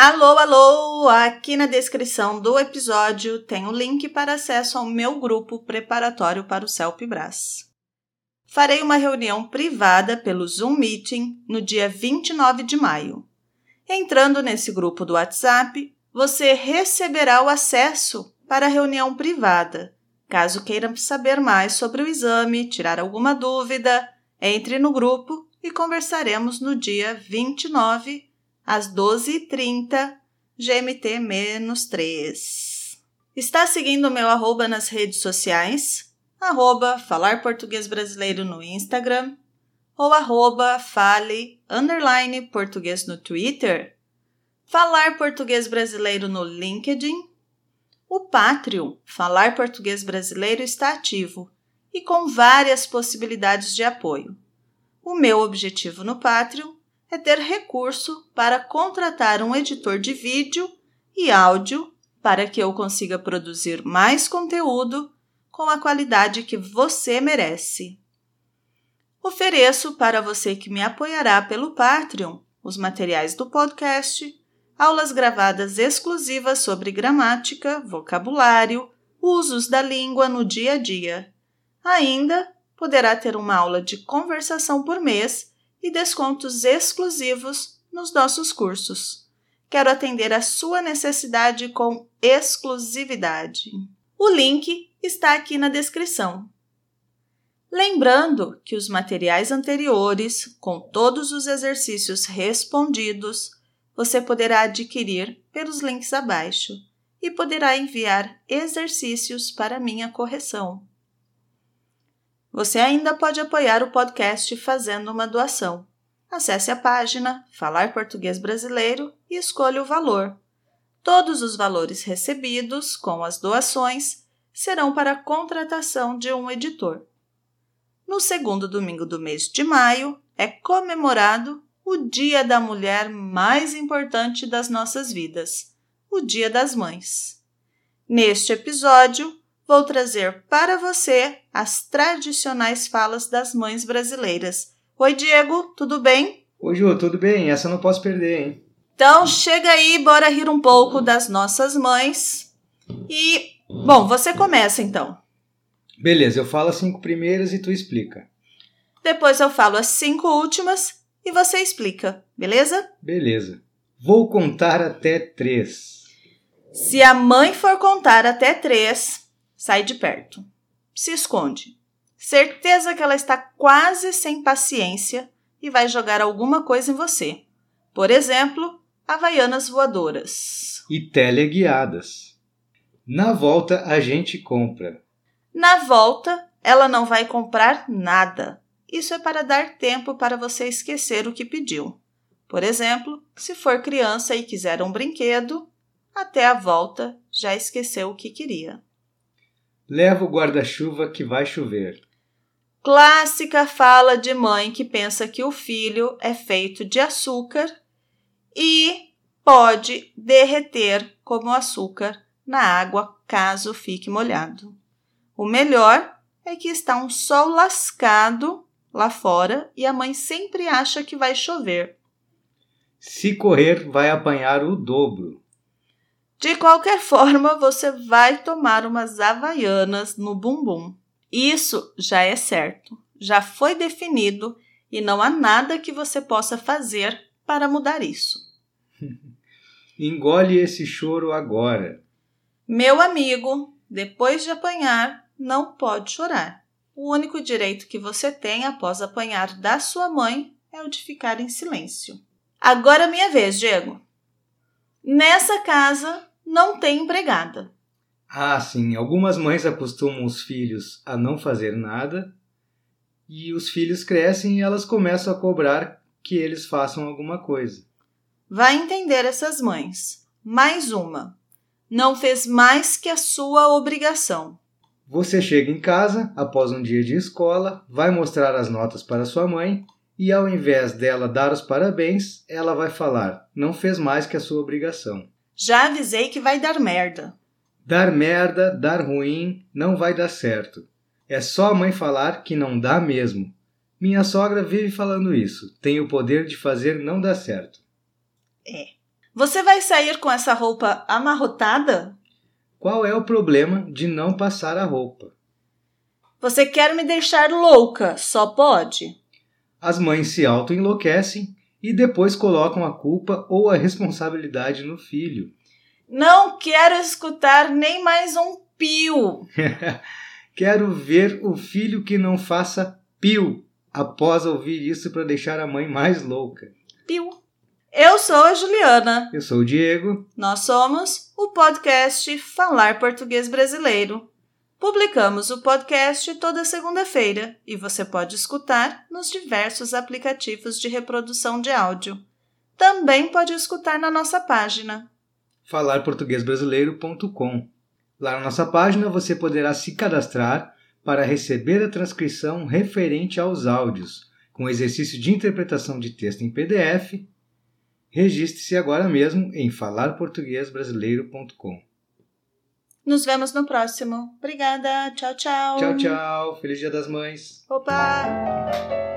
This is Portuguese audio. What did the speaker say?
Alô, alô! Aqui na descrição do episódio tem o link para acesso ao meu grupo preparatório para o CELPE-BRAS. Farei uma reunião privada pelo Zoom Meeting no dia 29 de maio. Entrando nesse grupo do WhatsApp, você receberá o acesso para a reunião privada. Caso queira saber mais sobre o exame, tirar alguma dúvida, entre no grupo e conversaremos no dia 29 às 12h30, GMT-3. Está seguindo o meu arroba nas redes sociais? Arroba Falar Português Brasileiro no Instagram ou arroba Fale underline Português no Twitter? Falar Português Brasileiro no LinkedIn? O Patreon Falar Português Brasileiro está ativo e com várias possibilidades de apoio. O meu objetivo no Patreon é ter recurso para contratar um editor de vídeo e áudio para que eu consiga produzir mais conteúdo com a qualidade que você merece. Ofereço para você que me apoiará pelo Patreon os materiais do podcast, aulas gravadas exclusivas sobre gramática, vocabulário, usos da língua no dia a dia. Ainda poderá ter uma aula de conversação por mês e descontos exclusivos nos nossos cursos. Quero atender a sua necessidade com exclusividade. O link está aqui na descrição. Lembrando que os materiais anteriores, com todos os exercícios respondidos, você poderá adquirir pelos links abaixo e poderá enviar exercícios para minha correção. Você ainda pode apoiar o podcast fazendo uma doação. Acesse a página Falar Português Brasileiro e escolha o valor. Todos os valores recebidos com as doações serão para a contratação de um editor. No segundo domingo do mês de maio é comemorado o Dia da Mulher mais importante das nossas vidas, o Dia das Mães. Neste episódio, vou trazer para você as tradicionais falas das mães brasileiras. Oi, Diego, tudo bem? Oi, Ju, tudo bem? Essa eu não posso perder, hein? Então, chega aí, bora rir um pouco das nossas mães. E, bom, você começa então. Beleza, eu falo as cinco primeiras e tu explica. Depois eu falo as cinco últimas e você explica, beleza? Beleza. Vou contar até três. Se a mãe for contar até três, sai de perto. Se esconde. Certeza que ela está quase sem paciência e vai jogar alguma coisa em você. Por exemplo, havaianas voadoras. E teleguiadas. Na volta a gente compra. Na volta, ela não vai comprar nada. Isso é para dar tempo para você esquecer o que pediu. Por exemplo, se for criança e quiser um brinquedo, até a volta já esqueceu o que queria. Leva o guarda-chuva que vai chover. Clássica fala de mãe que pensa que o filho é feito de açúcar e pode derreter como açúcar na água caso fique molhado. O melhor é que está um sol lascado lá fora e a mãe sempre acha que vai chover. Se correr, vai apanhar o dobro. De qualquer forma, você vai tomar umas havaianas no bumbum. Isso já é certo, já foi definido e não há nada que você possa fazer para mudar isso. Engole esse choro agora. Meu amigo, depois de apanhar, não pode chorar. O único direito que você tem após apanhar da sua mãe é o de ficar em silêncio. Agora é minha vez, Diego. Nessa casa não tem empregada. Ah, sim. Algumas mães acostumam os filhos a não fazer nada e os filhos crescem e elas começam a cobrar que eles façam alguma coisa. Vai entender essas mães. Mais uma. Não fez mais que a sua obrigação. Você chega em casa após um dia de escola, vai mostrar as notas para sua mãe e, ao invés dela dar os parabéns, ela vai falar: não fez mais que a sua obrigação. Já avisei que vai dar merda. Dar merda, dar ruim, não vai dar certo. É só a mãe falar que não dá mesmo. Minha sogra vive falando isso. Tem o poder de fazer não dar certo. É. Você vai sair com essa roupa amarrotada? Qual é o problema de não passar a roupa? Você quer me deixar louca, só pode? As mães se auto-enlouquecem e depois colocam a culpa ou a responsabilidade no filho. Não quero escutar nem mais um pio. quero ver o filho que não faça pio após ouvir isso para deixar a mãe mais louca. Piu. Eu sou a Juliana. Eu sou o Diego. Nós somos o podcast Falar Português Brasileiro. Publicamos o podcast toda segunda-feira e você pode escutar nos diversos aplicativos de reprodução de áudio. Também pode escutar na nossa página falarportuguesbrasileiro.com. Lá na nossa página você poderá se cadastrar para receber a transcrição referente aos áudios, com exercício de interpretação de texto em PDF. Registre-se agora mesmo em falarportuguesbrasileiro.com. Nos vemos no próximo. Obrigada. Tchau, tchau. Tchau, tchau. Feliz Dia das Mães. Opa!